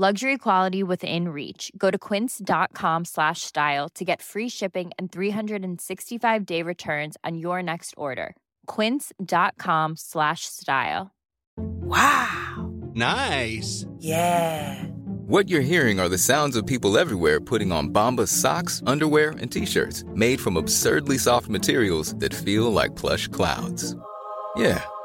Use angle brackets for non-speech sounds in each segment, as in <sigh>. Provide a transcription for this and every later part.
Luxury quality within reach. Go to quince.com slash style to get free shipping and 365 day returns on your next order. Quince.com slash style. Wow. Nice. Yeah. What you're hearing are the sounds of people everywhere putting on Bombas socks, underwear, and t-shirts made from absurdly soft materials that feel like plush clouds. Yeah,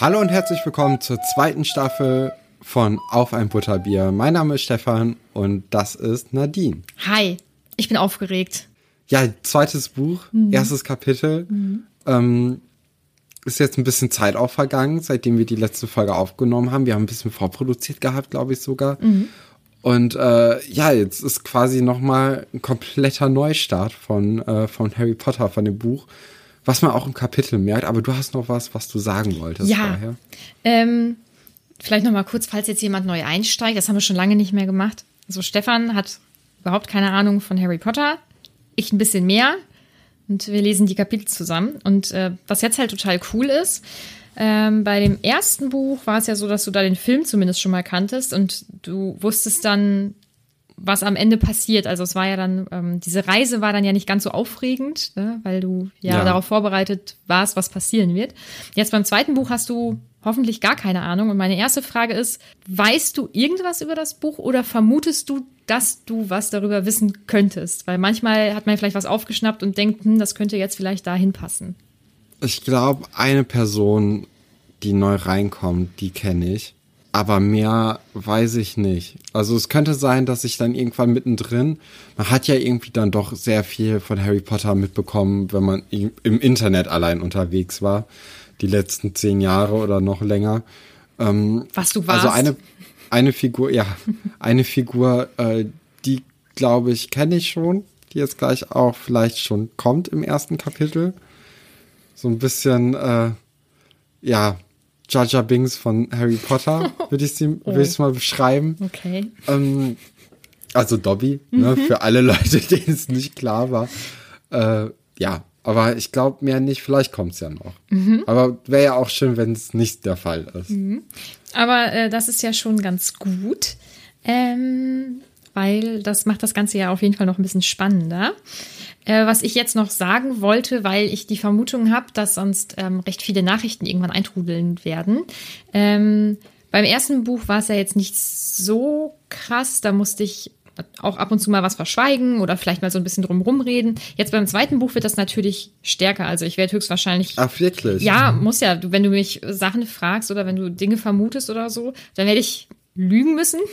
Hallo und herzlich willkommen zur zweiten Staffel von Auf ein Butterbier. Mein Name ist Stefan und das ist Nadine. Hi, ich bin aufgeregt. Ja, zweites Buch, Mhm. erstes Kapitel. Ähm, ist jetzt ein bisschen Zeit auch vergangen, seitdem wir die letzte Folge aufgenommen haben. Wir haben ein bisschen vorproduziert gehabt, glaube ich sogar. Mhm. Und äh, ja, jetzt ist quasi noch mal ein kompletter Neustart von, äh, von Harry Potter, von dem Buch. Was man auch im Kapitel merkt, aber du hast noch was, was du sagen wolltest Ja. Ähm, vielleicht noch mal kurz, falls jetzt jemand neu einsteigt. Das haben wir schon lange nicht mehr gemacht. Also Stefan hat überhaupt keine Ahnung von Harry Potter. Ich ein bisschen mehr. Und wir lesen die Kapitel zusammen. Und äh, was jetzt halt total cool ist, ähm, bei dem ersten Buch war es ja so, dass du da den Film zumindest schon mal kanntest und du wusstest dann, was am Ende passiert. Also es war ja dann, ähm, diese Reise war dann ja nicht ganz so aufregend, ne? weil du ja, Ja. darauf vorbereitet warst, was passieren wird. Jetzt beim zweiten Buch hast du hoffentlich gar keine Ahnung. Und meine erste Frage ist, weißt du irgendwas über das Buch oder vermutest du, dass du was darüber wissen könntest? Weil manchmal hat man vielleicht was aufgeschnappt und denkt, hm, das könnte jetzt vielleicht dahin passen. Ich glaube, eine Person, die neu reinkommt, die kenne ich. Aber mehr weiß ich nicht. Also es könnte sein, dass ich dann irgendwann mittendrin, man hat ja irgendwie dann doch sehr viel von Harry Potter mitbekommen, wenn man im Internet allein unterwegs war, die letzten zehn Jahre oder noch länger. Was du warst. Also eine, eine Figur, ja, eine Figur, äh, die glaube ich kenne ich schon, die jetzt gleich auch vielleicht schon kommt im ersten Kapitel. So ein bisschen, äh, ja, Jar Binks von Harry Potter, <laughs> würde ich sie, würde ich es mal beschreiben. Okay. Ähm, also Dobby, ne, für alle Leute, <laughs> denen es nicht klar war. Äh, ja, aber ich glaube mehr nicht, vielleicht kommt es ja noch. Aber wäre ja auch schön, wenn es nicht der Fall ist. Aber äh, das ist ja schon ganz gut, ähm, weil das macht das Ganze ja auf jeden Fall noch ein bisschen spannender. Äh, was ich jetzt noch sagen wollte, weil ich die Vermutung habe, dass sonst ähm, recht viele Nachrichten irgendwann eintrudeln werden. Ähm, beim ersten Buch war es ja jetzt nicht so krass, da musste ich auch ab und zu mal was verschweigen oder vielleicht mal so ein bisschen drumherum reden. Jetzt beim zweiten Buch wird das natürlich stärker. Also ich werde höchstwahrscheinlich Ach, wirklich? ja, muss ja. Wenn du mich Sachen fragst oder wenn du Dinge vermutest oder so, dann werde ich lügen müssen. Und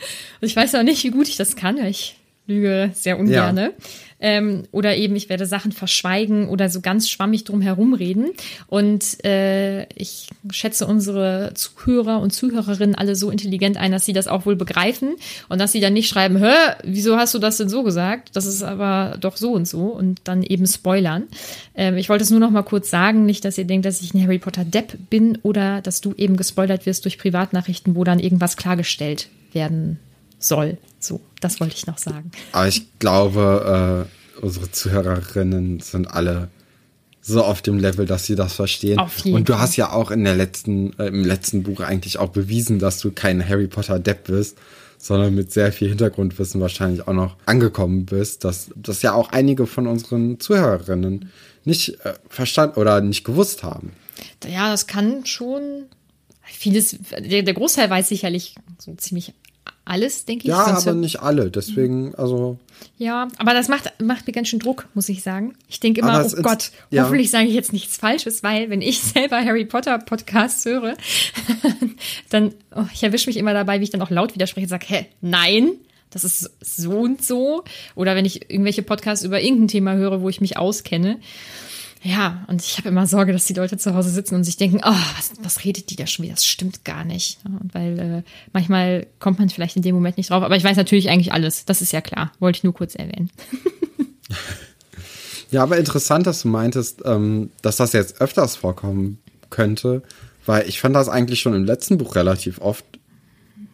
<laughs> ich weiß auch nicht, wie gut ich das kann. weil Ich lüge sehr ungerne. Ähm, oder eben, ich werde Sachen verschweigen oder so ganz schwammig drum herum reden. Und äh, ich schätze unsere Zuhörer und Zuhörerinnen alle so intelligent ein, dass sie das auch wohl begreifen und dass sie dann nicht schreiben, hä, wieso hast du das denn so gesagt? Das ist aber doch so und so und dann eben spoilern. Ähm, ich wollte es nur noch mal kurz sagen, nicht, dass ihr denkt, dass ich ein Harry Potter Depp bin oder dass du eben gespoilert wirst durch Privatnachrichten, wo dann irgendwas klargestellt werden soll. So, das wollte ich noch sagen. Aber ich glaube, äh, unsere Zuhörerinnen sind alle so auf dem Level, dass sie das verstehen. Auf jeden Und du hast ja auch in der letzten, äh, im letzten Buch eigentlich auch bewiesen, dass du kein Harry Potter Depp bist, sondern mit sehr viel Hintergrundwissen wahrscheinlich auch noch angekommen bist, dass das ja auch einige von unseren Zuhörerinnen nicht äh, verstanden oder nicht gewusst haben. Ja, das kann schon vieles, der, der Großteil weiß sicherlich so ziemlich alles, denke ich. Ja, aber nicht alle. Deswegen, also Ja, aber das macht, macht mir ganz schön Druck, muss ich sagen. Ich denke immer, oh ist- Gott, ja. hoffentlich sage ich jetzt nichts Falsches, weil wenn ich <laughs> selber Harry Potter Podcasts höre, <laughs> dann, oh, ich erwische mich immer dabei, wie ich dann auch laut widerspreche und sage, hä, nein, das ist so und so. Oder wenn ich irgendwelche Podcasts über irgendein Thema höre, wo ich mich auskenne. Ja, und ich habe immer Sorge, dass die Leute zu Hause sitzen und sich denken, oh, was, was redet die da schon wieder? Das stimmt gar nicht. Und weil äh, manchmal kommt man vielleicht in dem Moment nicht drauf. Aber ich weiß natürlich eigentlich alles. Das ist ja klar. Wollte ich nur kurz erwähnen. <laughs> Ja, aber interessant, dass du meintest, ähm, dass das jetzt öfters vorkommen könnte, weil ich fand das eigentlich schon im letzten Buch relativ oft,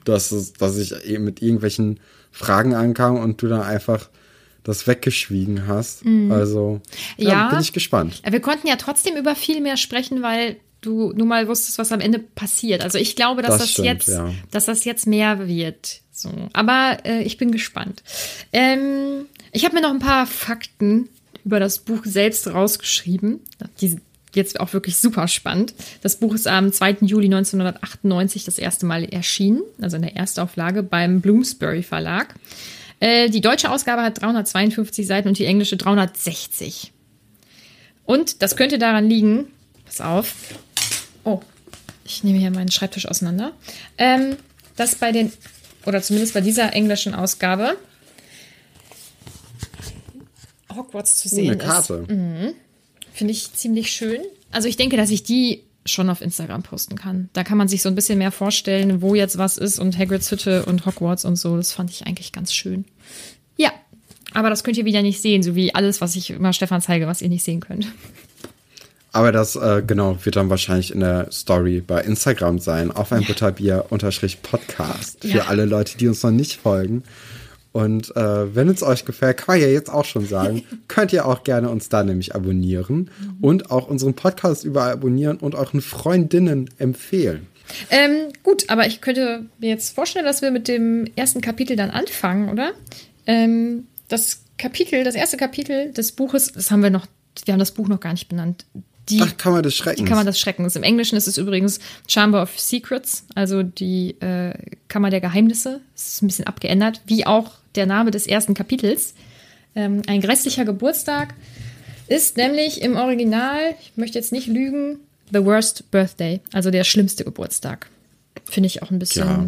dass, es, dass ich eben mit irgendwelchen Fragen ankam und du dann einfach das weggeschwiegen hast. Also, ja, Mhm. Ja. bin ich gespannt. Wir konnten ja trotzdem über viel mehr sprechen, weil du nun mal wusstest, was am Ende passiert. Also ich glaube, dass Das das, stimmt, jetzt, ja. dass das jetzt mehr wird. So, aber äh, ich bin gespannt. Ähm, ich habe mir noch ein paar Fakten über das Buch selbst rausgeschrieben. Die sind jetzt auch wirklich super spannend. Das Buch ist am 2. Juli 1998 das erste Mal erschienen, also in der Erstauflage beim Bloomsbury Verlag. Äh, die deutsche Ausgabe hat 352 Seiten und die englische 360. Und das könnte daran liegen, pass auf, oh, ich nehme hier meinen Schreibtisch auseinander, ähm, dass bei den, oder zumindest bei dieser englischen Ausgabe, Hogwarts zu Oh, sehen eine Karte. ist. Finde ich ziemlich schön. Also ich denke, dass ich die schon auf Instagram posten kann. Da kann man sich so ein bisschen mehr vorstellen, wo jetzt was ist und Hagrids Hütte und Hogwarts und so. Das fand ich eigentlich ganz schön. Ja, aber das könnt ihr wieder nicht sehen, so wie alles, was ich immer Stefan zeige, was ihr nicht sehen könnt. Aber das, äh, genau, wird dann wahrscheinlich in der Story bei Instagram sein, auf ein Butterbier unterstrich Podcast. Für Ja. alle Leute, die uns noch nicht folgen. Und äh, wenn es euch gefällt, kann man ja jetzt auch schon sagen, <laughs> könnt ihr auch gerne uns da nämlich abonnieren und auch unseren Podcast überall abonnieren und euren Freundinnen empfehlen. Ähm, gut, aber ich könnte mir jetzt vorstellen, dass wir mit dem ersten Kapitel dann anfangen, oder? Ähm, das Kapitel, das erste Kapitel des Buches, das haben wir noch, wir haben das Buch noch gar nicht benannt. Die, Ach, Kammer des Schreckens. Die Kammer des Schreckens. Im Englischen ist es übrigens Chamber of Secrets, also die äh, Kammer der Geheimnisse. Es ist ein bisschen abgeändert, wie auch der Name des ersten Kapitels. Ähm, ein grässlicher Geburtstag ist nämlich im Original, ich möchte jetzt nicht lügen, The Worst Birthday, also der schlimmste Geburtstag. Finde ich auch ein bisschen. Ja.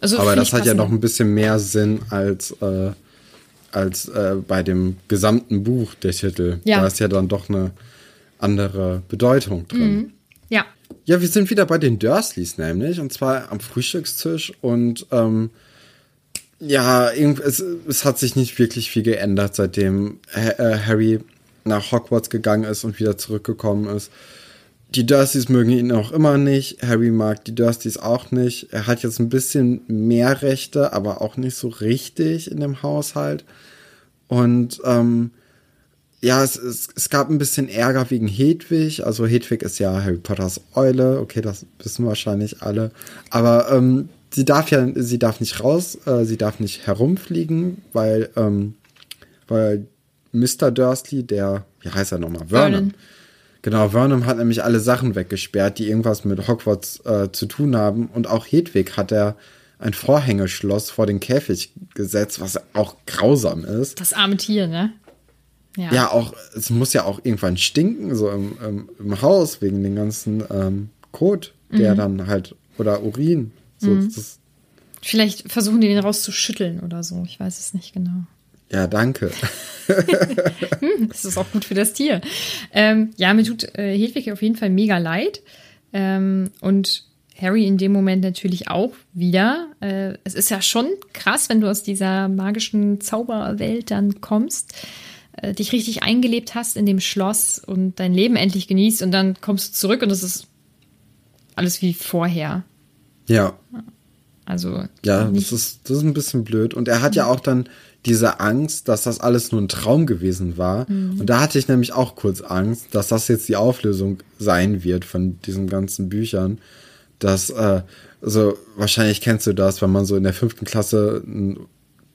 Also Aber das hat ja noch ein bisschen mehr Sinn als, äh, als äh, bei dem gesamten Buch, der Titel. Ja. Da ist ja dann doch eine andere Bedeutung drin. Ja, Ja, wir sind wieder bei den Dursleys nämlich, und zwar am Frühstückstisch und ähm, ja, es, es hat sich nicht wirklich viel geändert, seitdem äh, Harry nach Hogwarts gegangen ist und wieder zurückgekommen ist. Die Dursleys mögen ihn auch immer nicht. Harry mag die Dursleys auch nicht. Er hat jetzt ein bisschen mehr Rechte, aber auch nicht so richtig in dem Haushalt. Und ähm, ja, es, es, es gab ein bisschen Ärger wegen Hedwig. Also Hedwig ist ja Harry Potters Eule. Okay, das wissen wahrscheinlich alle. Aber ähm, sie darf ja, sie darf nicht raus, äh, sie darf nicht herumfliegen, weil, ähm, weil Mr. Dursley, der, wie heißt er nochmal? Vernon. Vernon. Genau, Vernon hat nämlich alle Sachen weggesperrt, die irgendwas mit Hogwarts äh, zu tun haben. Und auch Hedwig hat er ein Vorhängeschloss vor den Käfig gesetzt, was auch grausam ist. das arme Tier, ne? Ja, auch, es muss ja auch irgendwann stinken, so im, im, im Haus, wegen den ganzen ähm, Kot, der dann halt, oder Urin. So, das, Vielleicht versuchen die den rauszuschütteln oder so. Ich weiß es nicht genau. ja, danke. <laughs> Das ist auch gut für das Tier. Ähm, ja, mir tut äh, Hedwig auf jeden Fall mega leid. Ähm, und Harry in dem Moment natürlich auch wieder. Äh, es ist ja schon krass, wenn du aus dieser magischen Zauberwelt dann kommst, äh, dich richtig eingelebt hast in dem Schloss und dein Leben endlich genießt und dann kommst du zurück und es ist alles wie vorher. Ja, Also Ja, das ist, das ist ein bisschen blöd. Und er hat ja auch dann diese Angst, dass das alles nur ein Traum gewesen war. Und da hatte ich nämlich auch kurz Angst, dass das jetzt die Auflösung sein wird von diesen ganzen Büchern. Dass, äh, also wahrscheinlich kennst du das, wenn man so in der fünften Klasse n-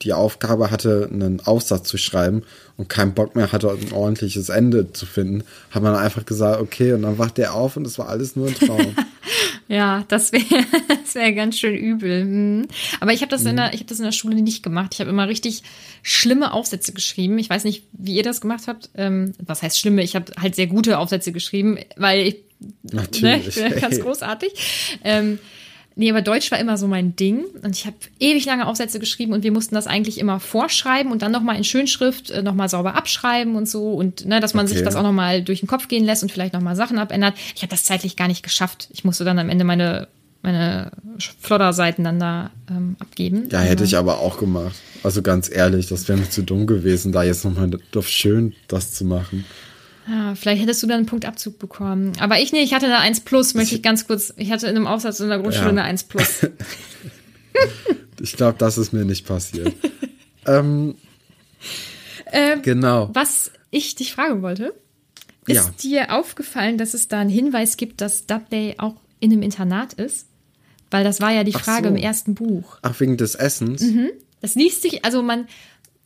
die Aufgabe hatte, einen Aufsatz zu schreiben und keinen Bock mehr hatte, ein ordentliches Ende zu finden, hat man einfach gesagt, okay, und dann wacht er auf und es war alles nur ein Traum. <laughs> ja, das wäre <laughs> das wäre ganz schön übel. Hm. Aber ich habe das in der ich habe das in der Schule nicht gemacht. Ich habe immer richtig schlimme Aufsätze geschrieben. Ich weiß nicht, wie ihr das gemacht habt. Ähm, was heißt schlimme? Ich habe halt sehr gute Aufsätze geschrieben, weil ich Natürlich. Ne, ich bin ganz großartig. Ähm, nee, aber Deutsch war immer so mein Ding. Und ich habe ewig lange Aufsätze geschrieben und wir mussten das eigentlich immer vorschreiben und dann nochmal in Schönschrift äh, nochmal sauber abschreiben und so. Und ne, dass man sich Okay. das auch nochmal durch den Kopf gehen lässt und vielleicht nochmal Sachen abändert. Ich habe das zeitlich gar nicht geschafft. Ich musste dann am Ende meine, meine Flodderseiten dann da ähm, abgeben. Ja, hätte ich aber auch gemacht. Also ganz ehrlich, das wäre mir zu dumm gewesen, da jetzt nochmal auf schön das zu machen. Ja, vielleicht hättest du dann einen Punktabzug bekommen. Aber ich nicht, ich hatte eine 1 plus, möchte ich ganz kurz. Ich hatte in einem Aufsatz in der Grundschule Ja. eine 1 plus. <laughs> Ich glaube, das ist mir nicht passiert. <laughs> ähm, genau. Was ich dich fragen wollte, ist Ja. dir aufgefallen, dass es da einen Hinweis gibt, dass Dudley auch in einem Internat ist? Weil das war ja die Frage so. im ersten Buch. Ach, wegen des Essens? Das liest sich, also man,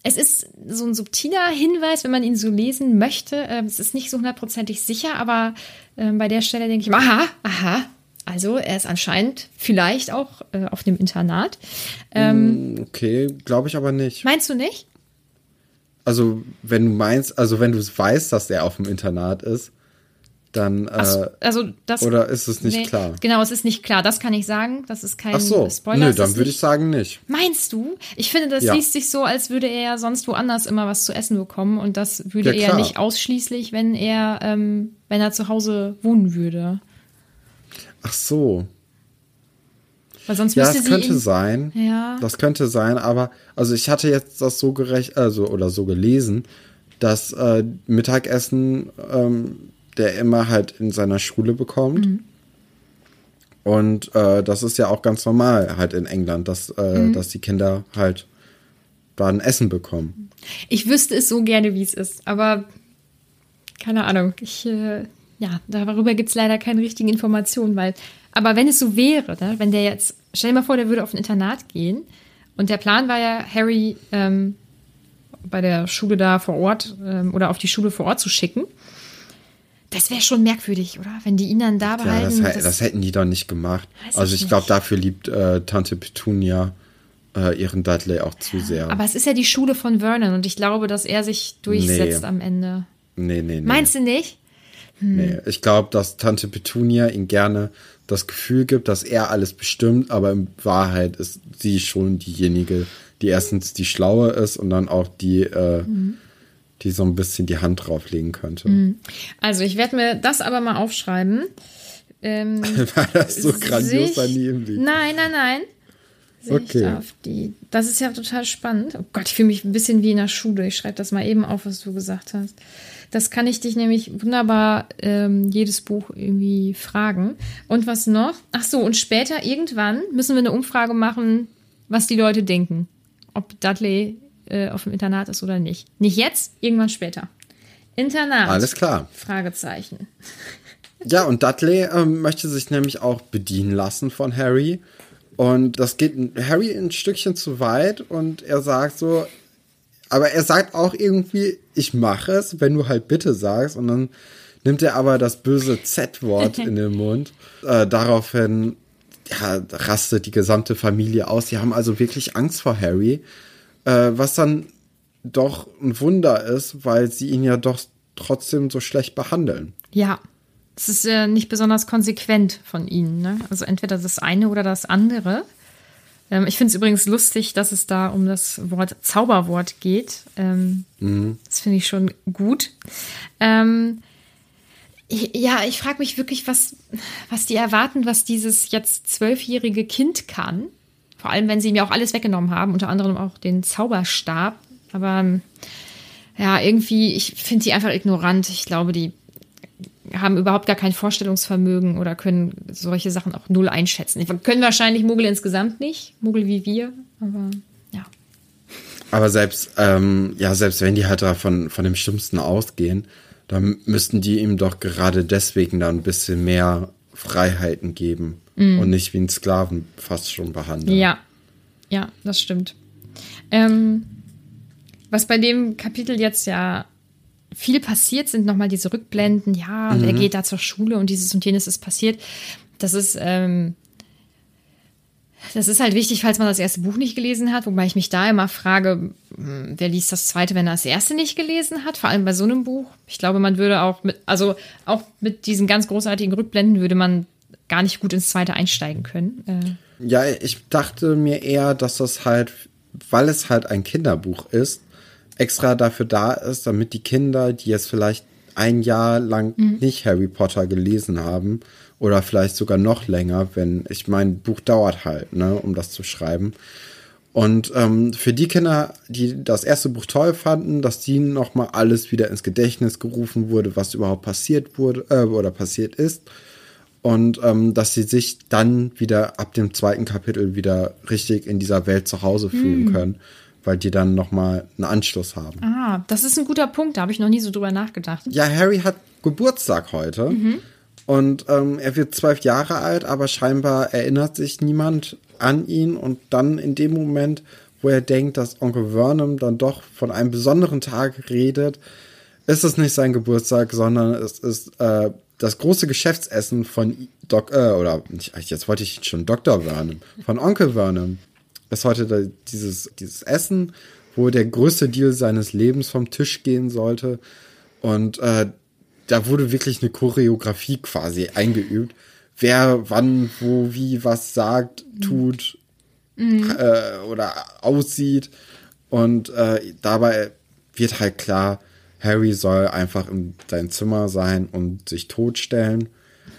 es ist so ein subtiler Hinweis, wenn man ihn so lesen möchte. Ähm, Es ist nicht so hundertprozentig sicher, aber ähm, bei der Stelle denke ich, aha, aha. Also er ist anscheinend vielleicht auch äh, auf dem Internat. Ähm, Okay, glaube ich aber nicht. Meinst du nicht? Also, wenn du meinst, also wenn du weißt, dass er auf dem Internat ist, dann, äh, also das, oder ist es nicht klar? Genau, es ist nicht klar. Das kann ich sagen. Das ist kein ach so, Spoiler. nö, dann würde ich sagen nicht. Meinst du? Ich finde, das Ja. liest sich so, als würde er ja sonst woanders immer was zu essen bekommen und das würde Ja, er nicht ausschließlich, wenn er, ähm, wenn er zu Hause wohnen würde. Ach so. Weil sonst Ja, das könnte sein. Ja. Das könnte sein, aber also ich hatte jetzt das so gerecht, also oder so gelesen, dass äh, Mittagessen ähm, der immer halt in seiner Schule bekommt. Mhm. Und äh, das ist ja auch ganz normal halt in England, dass, äh, Mhm. dass die Kinder halt da ein Essen bekommen. Ich wüsste es so gerne, wie es ist, aber keine Ahnung. Ich, äh, ja, darüber gibt es leider keine richtigen Informationen, weil, aber wenn es so wäre, ne, wenn der jetzt, stell dir mal vor, der würde auf ein Internat gehen und der Plan war ja, Harry ähm, bei der Schule da vor Ort ähm, oder auf die Schule vor Ort zu schicken. Das wäre schon merkwürdig, oder? Wenn die ihn dann da Ja, behalten. das, hä- das hätten die doch nicht gemacht. Also ich glaube, dafür liebt äh, Tante Petunia äh, ihren Dudley auch zu sehr. aber es ist ja die Schule von Vernon und ich glaube, dass er sich durchsetzt Nee. am Ende. nee, nee, nee. Meinst du nicht? Nee, ich glaube, dass Tante Petunia ihm gerne das Gefühl gibt, dass er alles bestimmt, aber in Wahrheit ist sie schon diejenige, die erstens die Schlaue ist und dann auch die, äh, die so ein bisschen die Hand drauflegen könnte. Also, ich werde mir das aber mal aufschreiben. Ähm, <laughs> War das so grandios sich- im Lied? Nein, nein, nein. Okay. die. Das ist ja total spannend. Oh Gott, ich fühle mich ein bisschen wie in der Schule. Ich schreibe das mal eben auf, was du gesagt hast. Das kann ich dich nämlich wunderbar ähm, jedes Buch irgendwie fragen. Und was noch? Ach so, und später irgendwann müssen wir eine Umfrage machen, was die Leute denken. Ob Dudley äh, auf dem Internat ist oder nicht. Nicht jetzt, irgendwann später. Internat. Alles klar. Fragezeichen. Ja, und Dudley ähm, möchte sich nämlich auch bedienen lassen von Harry. Und das geht Harry ein Stückchen zu weit und er sagt so, aber er sagt auch irgendwie, ich mache es, wenn du halt bitte sagst. Und dann nimmt er aber das böse Z-Wort <laughs> in den Mund. Äh, daraufhin ja, rastet die gesamte Familie aus. Die haben also wirklich Angst vor Harry. Äh, was dann doch ein Wunder ist, weil sie ihn ja doch trotzdem so schlecht behandeln. Ja, es ist äh, nicht besonders konsequent von ihnen. Ne? Also entweder das eine oder das andere. Ähm, ich finde es übrigens lustig, dass es da um das Wort Zauberwort geht. Ähm, Das finde ich schon gut. Ähm, ja, ich frage mich wirklich, was, was die erwarten, was dieses jetzt zwölfjährige Kind kann. Vor allem, wenn sie ja auch alles weggenommen haben, unter anderem auch den Zauberstab. Aber ähm, ja, irgendwie, ich finde die einfach ignorant. Ich glaube, die haben überhaupt gar kein Vorstellungsvermögen oder können solche Sachen auch null einschätzen. Wir können wahrscheinlich Muggel insgesamt nicht, Muggel wie wir, aber ja. Aber selbst, ähm, ja, selbst wenn die halt da von, dem Schlimmsten ausgehen, dann müssten die ihm doch gerade deswegen dann ein bisschen mehr Freiheiten geben mm. und nicht wie einen Sklaven fast schon behandeln. Ja, ja, das stimmt. Ähm, was bei dem Kapitel jetzt ja viel passiert, sind nochmal diese Rückblenden. Ja, mhm. er geht da zur Schule und dieses und jenes ist passiert. Das ist, ähm, das ist halt wichtig, falls man das erste Buch nicht gelesen hat, wobei ich mich da immer frage, hm, wer liest das zweite, wenn er das erste nicht gelesen hat, vor allem bei so einem Buch. Ich glaube, man würde auch mit, also auch mit diesen ganz großartigen Rückblenden würde man gar nicht gut ins zweite einsteigen können. Äh. Ja, ich dachte mir eher, dass das halt, weil es halt ein Kinderbuch ist, extra dafür da ist, damit die Kinder, die jetzt vielleicht ein Jahr lang mhm. nicht Harry Potter gelesen haben oder vielleicht sogar noch länger, wenn ich mein Buch dauert halt, ne, um das zu schreiben. Und ähm, für die Kinder, die das erste Buch toll fanden, dass die nochmal alles wieder ins Gedächtnis gerufen wurde, was überhaupt passiert wurde äh, oder passiert ist. Und ähm, dass sie sich dann wieder ab dem zweiten Kapitel wieder richtig in dieser Welt zu Hause fühlen mhm. können weil die dann nochmal einen Anschluss haben. Ah, das ist ein guter Punkt, da habe ich noch nie so drüber nachgedacht. Ja, Harry hat Geburtstag heute mhm. und ähm, er wird zwölf Jahre alt, aber scheinbar erinnert sich niemand an ihn und dann in dem Moment, wo er denkt, dass Onkel Vernon dann doch von einem besonderen Tag redet, ist es nicht sein Geburtstag, sondern es ist äh, das große Geschäftsessen von Doc, äh, oder jetzt wollte ich schon Dr. Vernon, von Onkel Vernon ist heute dieses, dieses Essen, wo der größte Deal seines Lebens vom Tisch gehen sollte. Und äh, da wurde wirklich eine Choreografie quasi eingeübt. Wer wann, wo, wie, was sagt, tut mhm. äh, oder aussieht. Und äh, dabei wird halt klar, Harry soll einfach in sein Zimmer sein und sich totstellen.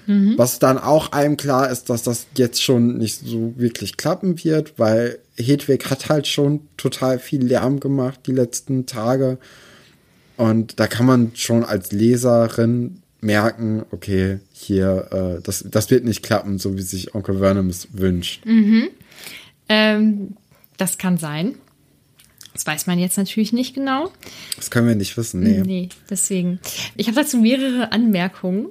Mhm. Was dann auch einem klar ist, dass das jetzt schon nicht so wirklich klappen wird, weil Hedwig hat halt schon total viel Lärm gemacht die letzten Tage. Und da kann man schon als Leserin merken, okay, hier, äh, das, das wird nicht klappen, so wie sich Onkel Vernon es wünscht. Mhm. Ähm, das kann sein. Das weiß man jetzt natürlich nicht genau. Das können wir nicht wissen, nee. Nee, deswegen. Ich habe dazu mehrere Anmerkungen.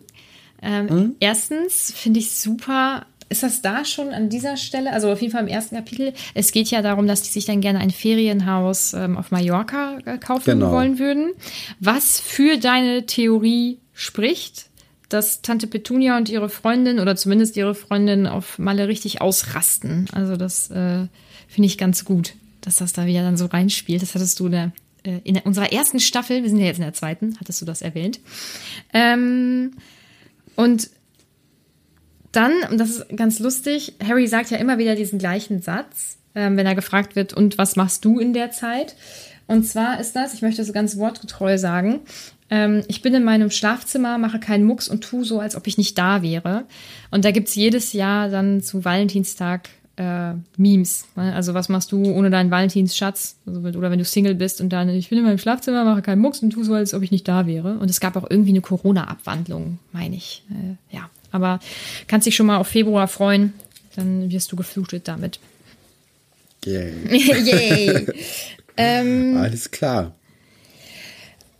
Ähm, hm? Erstens finde ich super, ist das da schon an dieser Stelle, also auf jeden Fall im ersten Kapitel, es geht ja darum, dass die sich dann gerne ein Ferienhaus ähm, auf Mallorca äh, kaufen genau. wollen würden. Was für deine Theorie spricht, dass Tante Petunia und ihre Freundin oder zumindest ihre Freundin auf Malle richtig ausrasten. Also das äh, finde ich ganz gut, dass das da wieder dann so reinspielt. Das hattest du in, der, äh, in unserer ersten Staffel, wir sind ja jetzt in der zweiten, hattest du das erwähnt. Ähm, und dann, und das ist ganz lustig, Harry sagt ja immer wieder diesen gleichen Satz, ähm, wenn er gefragt wird, und was machst du in der Zeit? Und zwar ist das, ich möchte es ganz wortgetreu sagen, ähm, ich bin in meinem Schlafzimmer, mache keinen Mucks und tu so, als ob ich nicht da wäre. Und da gibt es jedes Jahr dann zu Valentinstag äh, Memes. Ne? Also was machst du ohne deinen Valentinsschatz? Also, oder wenn du Single bist und dann, ich bin in meinem Schlafzimmer, mache keinen Mucks und tu so, als ob ich nicht da wäre. Und es gab auch irgendwie eine Corona-Abwandlung, meine ich. Äh, ja, aber kannst dich schon mal auf Februar freuen, dann wirst du geflutet damit. Yay. <laughs> Yay. ähm, Alles klar.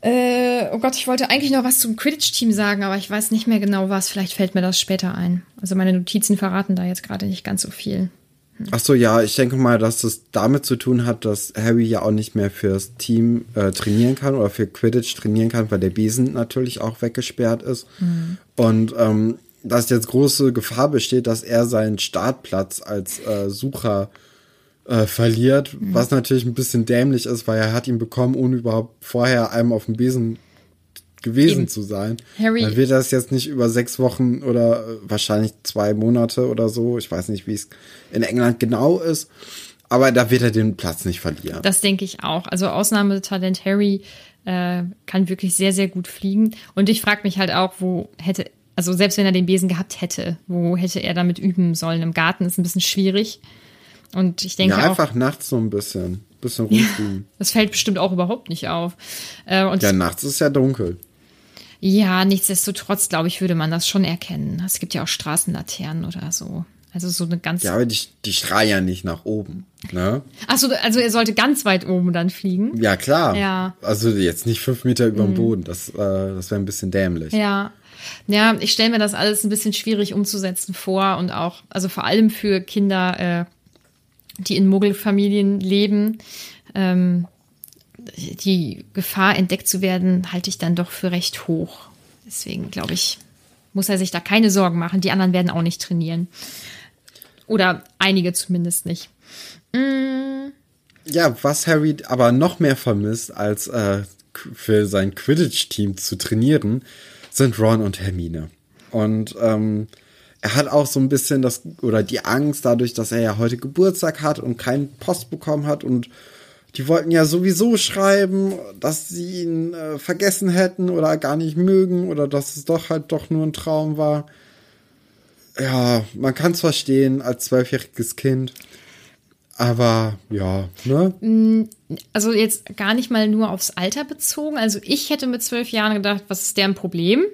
Äh, oh Gott, ich wollte eigentlich noch was zum Quidditch-Team sagen, aber ich weiß nicht mehr genau was. Vielleicht fällt mir das später ein. Also meine Notizen verraten da jetzt gerade nicht ganz so viel. Ach so, ja, ich denke mal, dass das damit zu tun hat, dass Harry ja auch nicht mehr fürs Team äh, trainieren kann oder für Quidditch trainieren kann, weil der Besen natürlich auch weggesperrt ist. Mhm. Und ähm, dass jetzt große Gefahr besteht, dass er seinen Startplatz als äh, Sucher äh, verliert, mhm. was natürlich ein bisschen dämlich ist, weil er hat ihn bekommen, ohne überhaupt vorher einem auf dem Besen gewesen Eben. zu sein. Harry. Dann wird das jetzt nicht über sechs Wochen oder äh, wahrscheinlich zwei Monate oder so. Ich weiß nicht, wie es in England genau ist. Aber da wird er den Platz nicht verlieren. Das denke ich auch. Also Ausnahmetalent Harry äh, kann wirklich sehr, sehr gut fliegen. Und ich frage mich halt auch, wo hätte, also selbst wenn er den Besen gehabt hätte, wo hätte er damit üben sollen? Im Garten ist ein bisschen schwierig. Und ich denke ja, einfach auch, nachts so ein bisschen, bisschen rumfliegen. <laughs> das fällt bestimmt auch überhaupt nicht auf. Äh, ja, nachts ist ja dunkel. Ja, nichtsdestotrotz, glaube ich, würde man das schon erkennen. Es gibt ja auch Straßenlaternen oder so. Also so eine ganz. Ja, aber die, die strahlen ja nicht nach oben. Ne? Achso, also er sollte ganz weit oben dann fliegen. Ja, klar. Ja. Also jetzt nicht fünf Meter über dem Boden. Das, äh, das wäre ein bisschen dämlich. Ja. Ja, ich stelle mir das alles ein bisschen schwierig umzusetzen vor und auch, also vor allem für Kinder, äh, die in Muggelfamilien leben. Ähm, die Gefahr, entdeckt zu werden, halte ich dann doch für recht hoch. Deswegen glaube ich, muss er sich da keine Sorgen machen. Die anderen werden auch nicht trainieren. Oder einige zumindest nicht. Ja, was Harry aber noch mehr vermisst, als äh, für sein Quidditch-Team zu trainieren, sind Ron und Hermine. Und ähm, er hat auch so ein bisschen das oder die Angst dadurch, dass er ja heute Geburtstag hat und keinen Post bekommen hat und die wollten ja sowieso schreiben, dass sie ihn äh, vergessen hätten oder gar nicht mögen oder dass es doch halt doch nur ein Traum war. Ja, man kann es verstehen als zwölfjähriges Kind. Aber ja, ne? Also jetzt gar nicht mal nur aufs Alter bezogen. Also ich hätte mit zwölf Jahren gedacht, was ist deren Problem?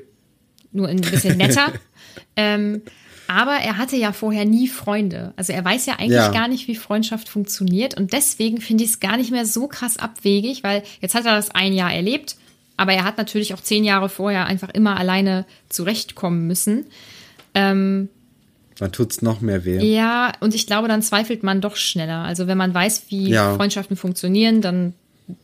Nur ein bisschen netter. <laughs> ähm, aber er hatte ja vorher nie Freunde. Also er weiß ja eigentlich Ja. gar nicht, wie Freundschaft funktioniert. Und deswegen finde ich es gar nicht mehr so krass abwegig, weil jetzt hat er das ein Jahr erlebt, aber er hat natürlich auch zehn Jahre vorher einfach immer alleine zurechtkommen müssen. Dann tut's noch mehr weh. Ja, und ich glaube, dann zweifelt man doch schneller. Also wenn man weiß, wie Ja. Freundschaften funktionieren, dann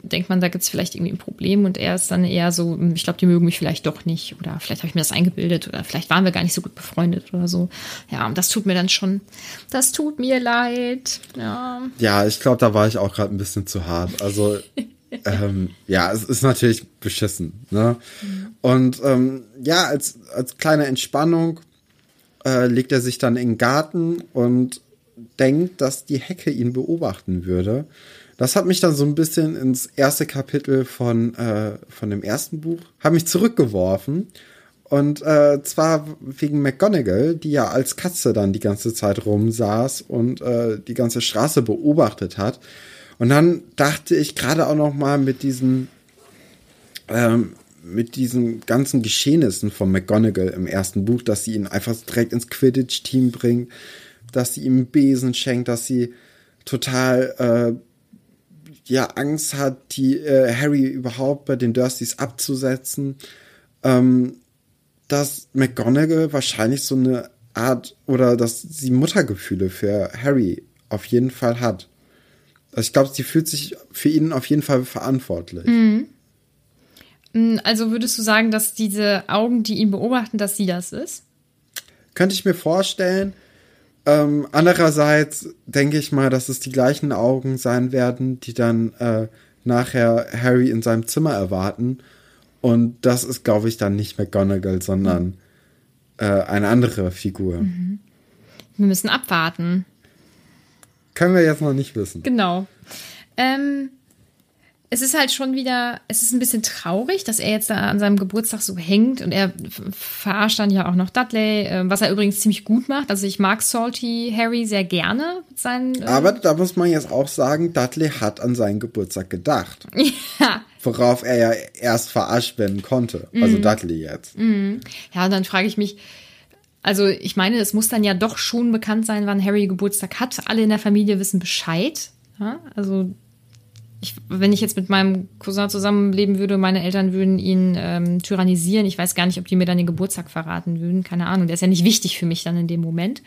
denkt man, da gibt es vielleicht irgendwie ein Problem und er ist dann eher so, hm, ich glaube, die mögen mich vielleicht doch nicht oder vielleicht habe ich mir das eingebildet oder vielleicht waren wir gar nicht so gut befreundet oder so. Ja, und das tut mir dann schon, das tut mir leid. Ja, Ja, ich glaube, da war ich auch gerade ein bisschen zu hart. Also, <laughs> ähm, ja, es ist natürlich beschissen. Ne? Und ähm, ja, als, als kleine Entspannung äh, legt er sich dann in den Garten und denkt, dass die Hecke ihn beobachten würde. Das hat mich dann so ein bisschen ins erste Kapitel von, äh, von dem ersten Buch, hat mich zurückgeworfen. Und äh, zwar wegen McGonagall, die ja als Katze dann die ganze Zeit rumsaß und äh, die ganze Straße beobachtet hat. Und dann dachte ich gerade auch noch mal mit diesen ähm, mit diesen ganzen Geschehnissen von McGonagall im ersten Buch, dass sie ihn einfach direkt ins Quidditch-Team bringt, dass sie ihm Besen schenkt, dass sie total äh, ja Angst hat, die äh, Harry überhaupt bei den Dursleys abzusetzen, ähm, dass McGonagall wahrscheinlich so eine Art oder dass sie Muttergefühle für Harry auf jeden Fall hat. Also ich glaube, sie fühlt sich für ihn auf jeden Fall verantwortlich. also würdest du sagen, dass diese Augen, die ihn beobachten, dass sie das ist? Könnte ich mir vorstellen. Ähm, andererseits denke ich mal, dass es die gleichen Augen sein werden, die dann äh, nachher Harry in seinem Zimmer erwarten. Und das ist, glaube ich, dann nicht McGonagall, sondern äh, eine andere Figur. Wir müssen abwarten. Können wir jetzt noch nicht wissen. Genau. Ähm, es ist halt schon wieder, es ist ein bisschen traurig, dass er jetzt da an seinem Geburtstag so hängt und er verarscht dann ja auch noch Dudley, äh, was er übrigens ziemlich gut macht. Also ich mag Salty Harry sehr gerne mit seinen. Äh, Aber da muss man jetzt auch sagen, Dudley hat an seinen Geburtstag gedacht. <laughs> ja, Worauf er ja erst verarscht werden konnte. Also Dudley jetzt. ja, und dann frage ich mich, also ich meine, es muss dann ja doch schon bekannt sein, wann Harry Geburtstag hat. Alle in der Familie wissen Bescheid. Ja? Also ich, wenn ich jetzt mit meinem Cousin zusammenleben würde, meine Eltern würden ihn ähm, tyrannisieren. Ich weiß gar nicht, ob die mir dann den Geburtstag verraten würden. Keine Ahnung. Der ist ja nicht wichtig für mich dann in dem Moment.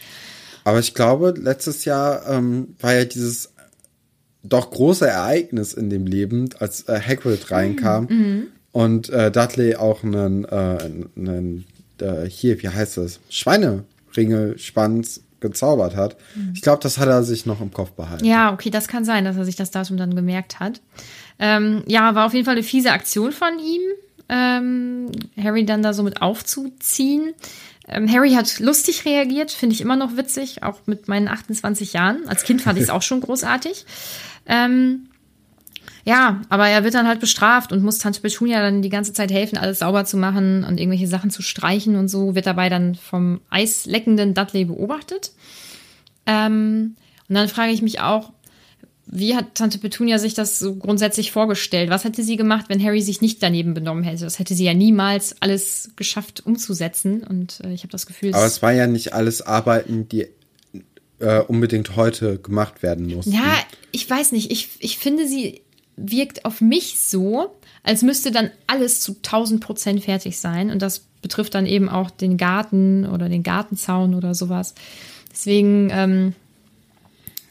Aber ich glaube, letztes Jahr ähm, war ja dieses doch große Ereignis in dem Leben, als äh, Hagrid reinkam und äh, Dudley auch einen, äh, einen äh, hier, wie heißt das, Schweineringelschwanz gezaubert hat. Ich glaube, das hat er sich noch im Kopf behalten. Ja, okay, das kann sein, dass er sich das Datum dann gemerkt hat. Ähm, ja, war auf jeden Fall eine fiese Aktion von ihm, ähm, Harry dann da so mit aufzuziehen. Ähm, Harry hat lustig reagiert, finde ich immer noch witzig, auch mit meinen 28 Jahren. Als Kind fand ich es <laughs> auch schon großartig. Ähm, ja, aber er wird dann halt bestraft und muss Tante Petunia dann die ganze Zeit helfen, alles sauber zu machen und irgendwelche Sachen zu streichen und so, wird dabei dann vom eisleckenden Dudley beobachtet. Ähm, und dann frage ich mich auch, wie hat Tante Petunia sich das so grundsätzlich vorgestellt? Was hätte sie gemacht, wenn Harry sich nicht daneben benommen hätte? Das hätte sie ja niemals alles geschafft umzusetzen. Und äh, ich habe das Gefühl, Aber es war ja nicht alles Arbeiten, die äh, unbedingt heute gemacht werden mussten. Ja, ich weiß nicht. Ich, ich finde, sie wirkt auf mich so, als müsste dann alles zu 1000 Prozent fertig sein. Und das betrifft dann eben auch den Garten oder den Gartenzaun oder sowas. Deswegen, ähm,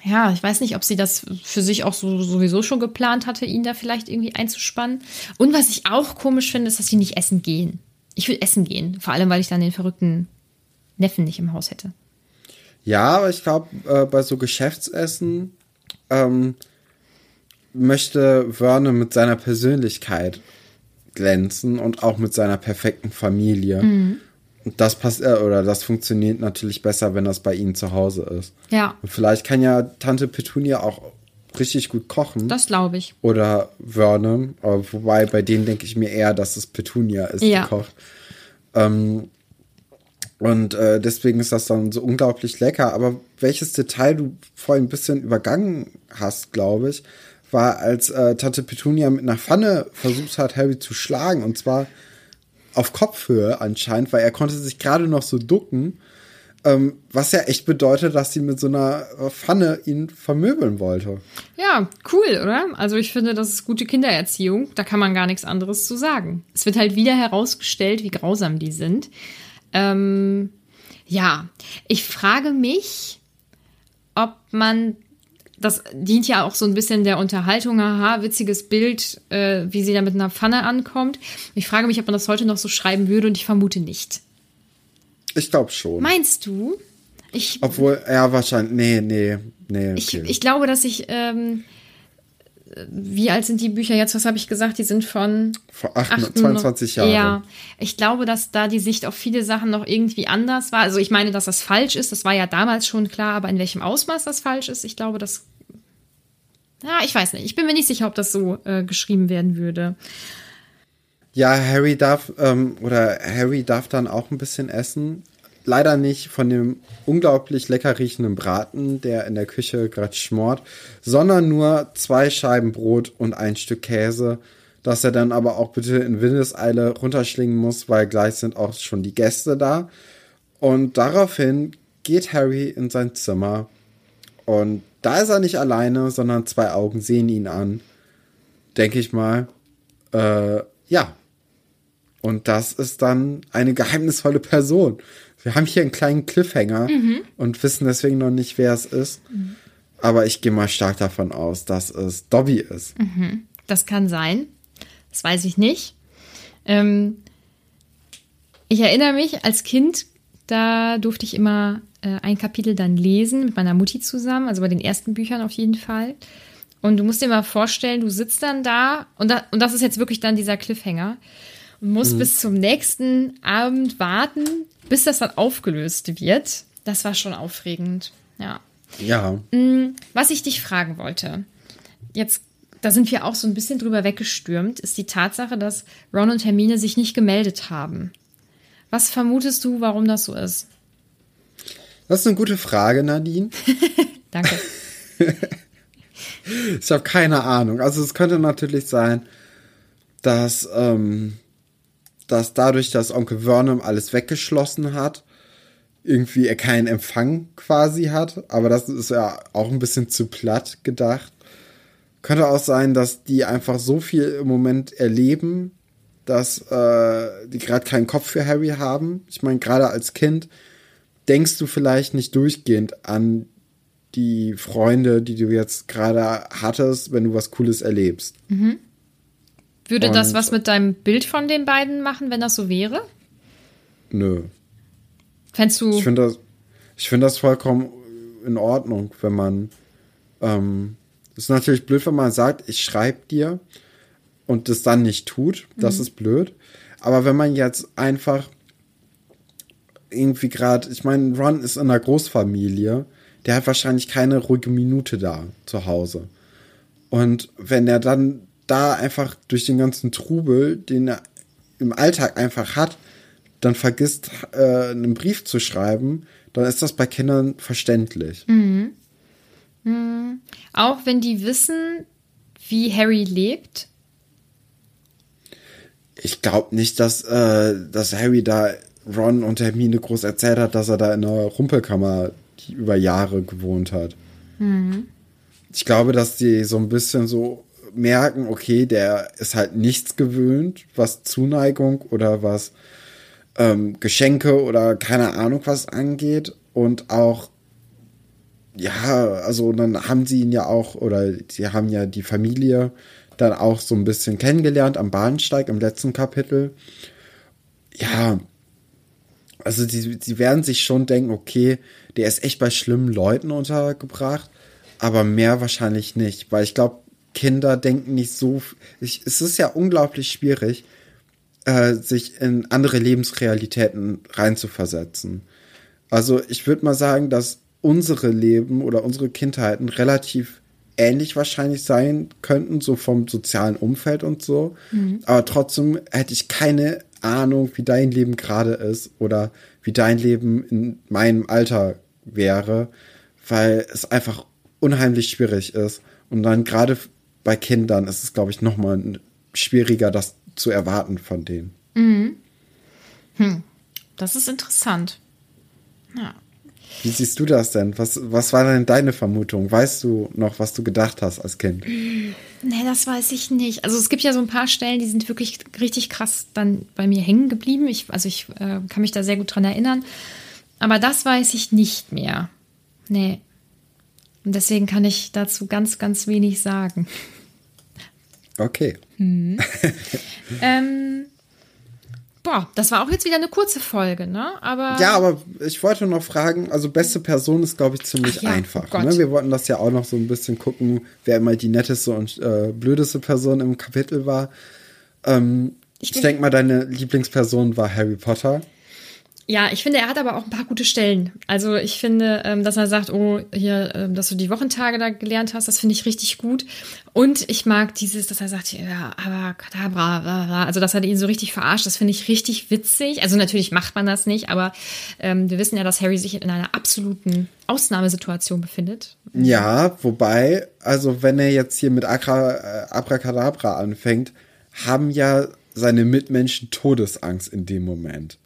ja, ich weiß nicht, ob sie das für sich auch so, sowieso schon geplant hatte, ihn da vielleicht irgendwie einzuspannen. Und was ich auch komisch finde, ist, dass sie nicht essen gehen. Ich will essen gehen. Vor allem, weil ich dann den verrückten Neffen nicht im Haus hätte. Ja, aber ich glaube, äh, bei so Geschäftsessen ähm, möchte Vernon mit seiner Persönlichkeit glänzen und auch mit seiner perfekten Familie. Mhm. Und das passt äh, oder das funktioniert natürlich besser, wenn das bei ihnen zu Hause ist. Ja. Und vielleicht kann ja Tante Petunia auch richtig gut kochen. Das glaube ich. Oder Vernon. Aber wobei bei denen denke ich mir eher, dass es Petunia ist, Ja. die kocht. Ähm, und äh, deswegen ist das dann so unglaublich lecker. Aber welches Detail du vorhin ein bisschen übergangen hast, glaube ich, war, als äh, Tante Petunia mit einer Pfanne versucht hat, Harry zu schlagen. Und zwar auf Kopfhöhe anscheinend, weil er konnte sich gerade noch so ducken. Ähm, was ja echt bedeutet, dass sie mit so einer Pfanne ihn vermöbeln wollte. Ja, cool, oder? Also ich finde, das ist gute Kindererziehung. Da kann man gar nichts anderes zu sagen. Es wird halt wieder herausgestellt, wie grausam die sind. Ähm, ja, ich frage mich, ob man, das dient ja auch so ein bisschen der Unterhaltung, haha, witziges Bild, äh, wie sie da mit einer Pfanne ankommt. Ich frage mich, ob man das heute noch so schreiben würde und ich vermute nicht. Ich glaube schon. Meinst du? Ich, Obwohl, ja, wahrscheinlich. Nee, nee, nee. ich, Okay. ich glaube, dass ich, ähm, wie alt sind die Bücher jetzt? Was habe ich gesagt? Die sind von Vor acht- 8, 22 Jahren. Ja, ich glaube, dass da die Sicht auf viele Sachen noch irgendwie anders war. Also ich meine, dass das falsch ist, das war ja damals schon klar, aber in welchem Ausmaß das falsch ist, ich glaube, das. Ja, ich weiß nicht. Ich bin mir nicht sicher, ob das so äh, geschrieben werden würde. Ja, Harry darf, ähm, oder Harry darf dann auch ein bisschen essen. Leider nicht von dem unglaublich lecker riechenden Braten, der in der Küche gerade schmort, sondern nur zwei Scheiben Brot und ein Stück Käse, das er dann aber auch bitte in Windeseile runterschlingen muss, weil gleich sind auch schon die Gäste da. Und daraufhin geht Harry in sein Zimmer und da ist er nicht alleine, sondern zwei Augen sehen ihn an. Denke ich mal. Äh, ja. Und das ist dann eine geheimnisvolle Person. Wir haben hier einen kleinen Cliffhanger und wissen deswegen noch nicht, wer es ist. Aber ich gehe mal stark davon aus, dass es Dobby ist. Das kann sein. Das weiß ich nicht. Ähm, ich erinnere mich, als Kind, da durfte ich immer äh, ein Kapitel dann lesen mit meiner Mutti zusammen, also bei den ersten Büchern auf jeden Fall. Und du musst dir mal vorstellen, du sitzt dann da und, da, und das ist jetzt wirklich dann dieser Cliffhanger und musst bis zum nächsten Abend warten, bis das dann aufgelöst wird. Das war schon aufregend. Ja. Ja. Was ich dich fragen wollte, jetzt, da sind wir auch so ein bisschen drüber weggestürmt, ist die Tatsache, dass Ron und Hermine sich nicht gemeldet haben. Was vermutest du, warum das so ist? Das ist eine gute Frage, Nadine. <laughs> Danke. <laughs> Ich habe keine Ahnung. Also es könnte natürlich sein, dass, ähm, dass dadurch, dass Onkel Vernon alles weggeschlossen hat, irgendwie er keinen Empfang quasi hat. Aber das ist ja auch ein bisschen zu platt gedacht. Könnte auch sein, dass die einfach so viel im Moment erleben, dass äh, die gerade keinen Kopf für Harry haben. Ich meine, gerade als Kind denkst du vielleicht nicht durchgehend an die Freunde, die du jetzt gerade hattest, wenn du was Cooles erlebst. Würde das Und- was mit deinem Bild von den beiden machen, wenn das so wäre? Nö. Fändest du. Ich finde das, ich finde das vollkommen in Ordnung, wenn man, ähm, ist natürlich blöd, wenn man sagt, ich schreibe dir und das dann nicht tut. Das ist blöd. Aber wenn man jetzt einfach irgendwie gerade, ich meine, Ron ist in einer Großfamilie, der hat wahrscheinlich keine ruhige Minute da zu Hause. Und wenn er dann da einfach durch den ganzen Trubel, den er im Alltag einfach hat, dann vergisst, äh, einen Brief zu schreiben, dann ist das bei Kindern verständlich. Auch wenn die wissen, wie Harry lebt? Ich glaube nicht, dass, äh, dass Harry da Ron und Hermine groß erzählt hat, dass er da in einer Rumpelkammer die über Jahre gewohnt hat. Mhm. Ich glaube, dass die so ein bisschen so merken, okay, der ist halt nichts gewöhnt, was Zuneigung oder was ähm, Geschenke oder keine Ahnung was angeht. Und auch, ja, also dann haben sie ihn ja auch, oder sie haben ja die Familie dann auch so ein bisschen kennengelernt am Bahnsteig im letzten Kapitel. Ja, also die, die werden sich schon denken, okay, der ist echt bei schlimmen Leuten untergebracht, aber mehr wahrscheinlich nicht, weil ich glaube, Kinder denken nicht so. Ich, es ist ja unglaublich schwierig, äh, sich in andere Lebensrealitäten reinzuversetzen. Also ich würde mal sagen, dass unsere Leben oder unsere Kindheiten relativ ähnlich wahrscheinlich sein könnten, so vom sozialen Umfeld und so. Mhm. Aber trotzdem hätte ich keine Ahnung, wie dein Leben gerade ist oder wie dein Leben in meinem Alter wäre, weil es einfach unheimlich schwierig ist. Und dann gerade bei Kindern ist es, glaube ich, nochmal schwieriger, das zu erwarten von denen. Mhm. Hm. Das ist interessant. Ja. Wie siehst du das denn? Was, was war denn deine Vermutung? Weißt du noch, was du gedacht hast als Kind? Nee, das weiß ich nicht. Also es gibt ja so ein paar Stellen, die sind wirklich richtig krass dann bei mir hängen geblieben. Ich, also ich äh, kann mich da sehr gut dran erinnern. Aber das weiß ich nicht mehr. Nee. Und deswegen kann ich dazu ganz, ganz wenig sagen. Okay. Hm. <laughs> ähm, Boah, das war auch jetzt wieder eine kurze Folge, ne? Aber ja, aber ich wollte noch fragen, also beste Person ist, glaube ich, ziemlich ja, einfach. Ne? Wir wollten das ja auch noch so ein bisschen gucken, wer immer die netteste und äh, blödeste Person im Kapitel war. Ähm, ich, ich denke mal, deine Lieblingsperson war Harry Potter. Ja, ich finde, er hat aber auch ein paar gute Stellen. Also ich finde, ähm, dass er sagt, oh, hier, ähm, dass du die Wochentage da gelernt hast, das finde ich richtig gut. Und ich mag dieses, dass er sagt, ja, aber Kadabra, also dass er ihn so richtig verarscht, das finde ich richtig witzig. Also natürlich macht man das nicht, aber ähm, wir wissen ja, dass Harry sich in einer absoluten Ausnahmesituation befindet. Ja, wobei, also wenn er jetzt hier mit Akra, äh, Abracadabra anfängt, haben ja seine Mitmenschen Todesangst in dem Moment.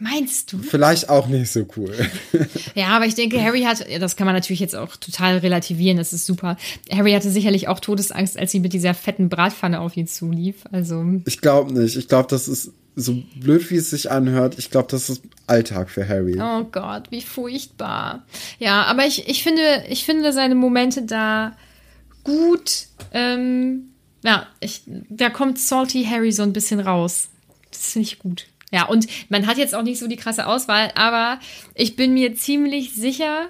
Meinst du? Vielleicht auch nicht so cool. <laughs> Ja, aber ich denke, Harry hat, das kann man natürlich jetzt auch total relativieren, das ist super. Harry hatte sicherlich auch Todesangst, als sie mit dieser fetten Bratpfanne auf ihn zulief. Also. Ich glaube nicht. Ich glaube, das ist so blöd, wie es sich anhört. Ich glaube, das ist Alltag für Harry. Oh Gott, wie furchtbar. Ja, aber ich, ich finde, ich finde seine Momente da gut. Ähm, ja, ich, da kommt Salty Harry so ein bisschen raus. Das finde ich gut. Ja, und man hat jetzt auch nicht so die krasse Auswahl, aber ich bin mir ziemlich sicher,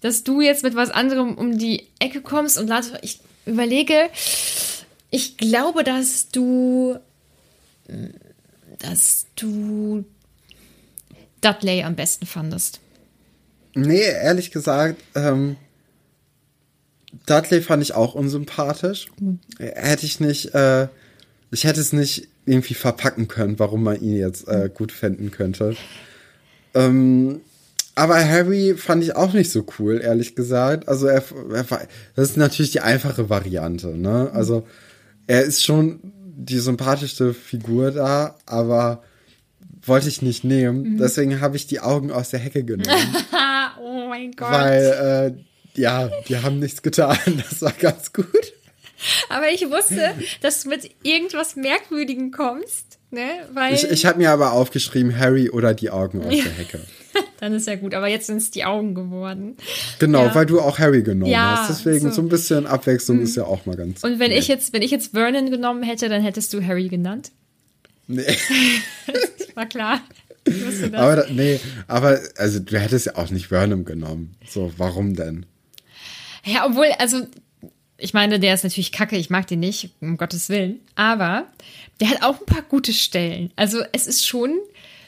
dass du jetzt mit was anderem um die Ecke kommst und ich überlege, ich glaube, dass du, dass du Dudley am besten fandest. Nee, ehrlich gesagt, ähm, Dudley fand ich auch unsympathisch. Mhm. Hätte ich nicht, äh, ich hätte es nicht irgendwie verpacken können, warum man ihn jetzt äh, gut finden könnte. Ähm, aber Harry fand ich auch nicht so cool, ehrlich gesagt. Also er, er das ist natürlich die einfache Variante, ne? Also er ist schon die sympathischste Figur da, aber wollte ich nicht nehmen. Mhm. Deswegen habe ich die Augen aus der Hecke genommen. <laughs> oh mein Gott. Weil, äh, ja, die haben nichts getan. <laughs> Das war ganz gut. <laughs> Aber ich wusste, dass du mit irgendwas Merkwürdigem kommst. Ne? Weil ich ich habe mir aber aufgeschrieben, Harry oder die Augen aus der Hecke. <laughs> Dann ist ja gut, aber jetzt sind es die Augen geworden. Genau, ja. weil du auch Harry genommen ja, hast. Deswegen so. so. ein bisschen Abwechslung mhm. ist ja auch mal ganz Und wenn nett. ich jetzt, wenn ich jetzt Vernon genommen hätte, dann hättest du Harry genannt? Nee. <laughs> War klar. Aber da, nee, aber also du hättest ja auch nicht Vernon genommen. So, warum denn? Ja, obwohl, also ich meine, der ist natürlich kacke, ich mag den nicht, um Gottes Willen. Aber der hat auch ein paar gute Stellen. Also es ist schon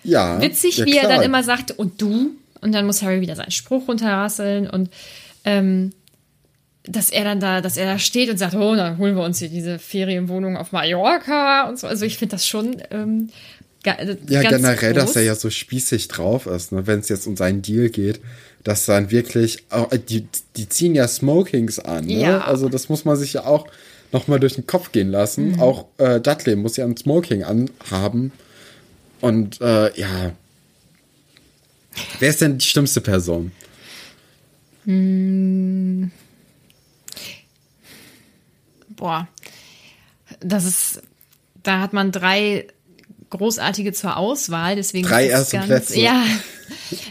ja, witzig, ja, wie er dann immer sagt, und du? Und dann muss Harry wieder seinen Spruch runterrasseln und ähm, dass er dann da, dass er da steht und sagt, oh, dann holen wir uns hier diese Ferienwohnung auf Mallorca und so. Also ich finde das schon ähm, äh, Ja, generell, groß. dass er ja so spießig drauf ist, ne? wenn es jetzt um seinen Deal geht, dass dann wirklich, äh, die, die ziehen ja Smokings an, ne? Ja. Also das muss man sich ja auch nochmal durch den Kopf gehen lassen. Mhm. Auch äh, Dudley muss ja ein Smoking anhaben. Und äh, ja. Wer ist denn die schlimmste Person? Boah, das ist, da hat man drei großartige zur Auswahl, deswegen Drei erste ganz, Plätze. Ja,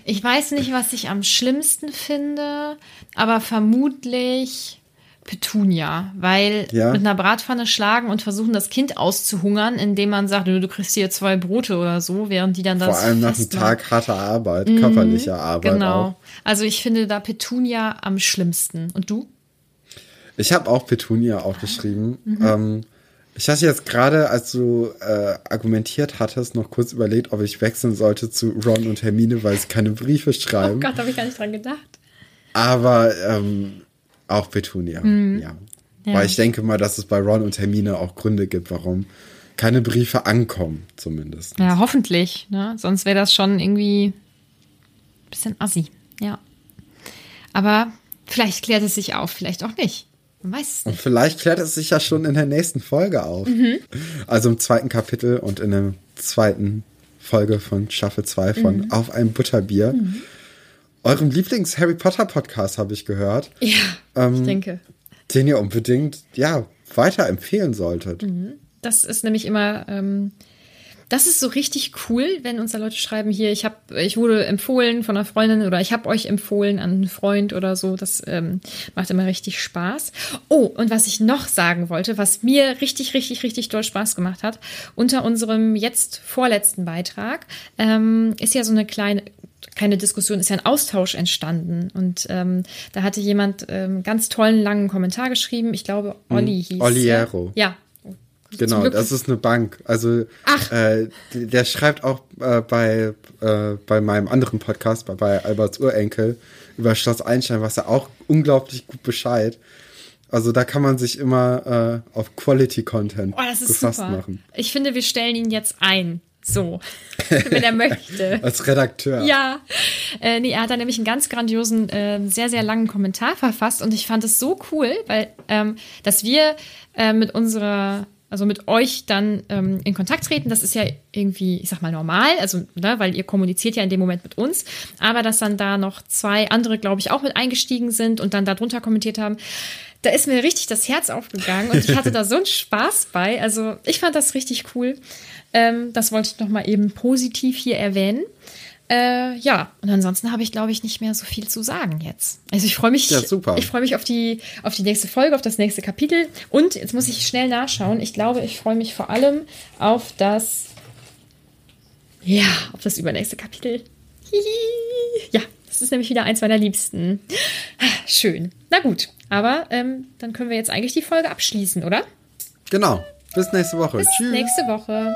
ich weiß nicht, was ich am schlimmsten finde, aber vermutlich Petunia, weil Ja. mit einer Bratpfanne schlagen und versuchen, das Kind auszuhungern, indem man sagt, du, du kriegst hier zwei Brote oder so, während die dann das Vor allem nach einem. Tag harter Arbeit, körperlicher Arbeit Genau. auch. Also ich finde da Petunia am schlimmsten. Und du? Ich habe auch Petunia aufgeschrieben. Mhm. Ähm, ich hatte jetzt gerade, als du äh, argumentiert hattest, noch kurz überlegt, ob ich wechseln sollte zu Ron und Hermine, weil sie keine Briefe Oh schreiben. Gott, habe ich gar nicht dran gedacht. Aber ähm, auch Petunia, Mhm. ja. Weil ich denke mal, dass es bei Ron und Hermine auch Gründe gibt, warum keine Briefe ankommen, zumindest. Ja, hoffentlich. Ne? Sonst wäre das schon irgendwie ein bisschen assi. Ja. Aber vielleicht klärt es sich auf, vielleicht auch nicht. Man weiß es Und nicht. vielleicht klärt es sich ja schon in der nächsten Folge auf. Mhm. Also im zweiten Kapitel und in der zweiten Folge von Staffel 2 von Mhm. Auf ein Butterbier. Eurem Lieblings-Harry Potter-Podcast habe ich gehört, Ja, Ähm, ich denke. den ihr unbedingt, ja, weiterempfehlen solltet. Mhm. Das ist nämlich immer, ähm, das ist so richtig cool, wenn uns da Leute schreiben, hier, ich habe, ich wurde empfohlen von einer Freundin oder ich habe euch empfohlen an einen Freund oder so. Das ähm, macht immer richtig Spaß. Oh, und was ich noch sagen wollte, was mir richtig, richtig, richtig doll Spaß gemacht hat, unter unserem jetzt vorletzten Beitrag ähm, ist ja so eine kleine keine Diskussion, ist ja ein Austausch entstanden. Und ähm, da hatte jemand ähm, ganz tollen langen Kommentar geschrieben. Ich glaube, Olli hieß Oliero. er. Ja. Genau, das ist eine Bank. Also Ach. Äh, der schreibt auch äh, bei, äh, bei meinem anderen Podcast, bei, bei Alberts Urenkel, über Schloss Einstein, was er auch unglaublich gut Bescheid. Also da kann man sich immer äh, auf Quality Content Oh, gefasst super. machen. Ich finde, wir stellen ihn jetzt ein. So. <laughs> Wenn er möchte. <laughs> Als Redakteur. Ja, äh, nee, er hat da nämlich einen ganz grandiosen, äh, sehr, sehr langen Kommentar verfasst und ich fand es so cool, weil, ähm, dass wir äh, mit unserer, also mit euch dann ähm, in Kontakt treten, das ist ja irgendwie, ich sag mal, normal, also, ne, weil ihr kommuniziert ja in dem Moment mit uns, aber dass dann da noch zwei andere, glaube ich, auch mit eingestiegen sind und dann darunter kommentiert haben, da ist mir richtig das Herz aufgegangen und ich hatte da so einen Spaß bei, also ich fand das richtig cool. Ähm, das wollte ich noch mal eben positiv hier erwähnen. Äh, ja, und ansonsten habe ich, glaube ich, nicht mehr so viel zu sagen jetzt. Also ich freue mich, Ja, super. ich freue mich auf die, auf die nächste Folge, auf das nächste Kapitel. Und jetzt muss ich schnell nachschauen. Ich glaube, ich freue mich vor allem auf das, ja, auf das übernächste Kapitel. Hihi. Ja, das ist nämlich wieder eins meiner Liebsten. Schön. Na gut, aber ähm, dann können wir jetzt eigentlich die Folge abschließen, oder? Genau. Bis nächste Woche. Bis Tschüss. nächste Woche.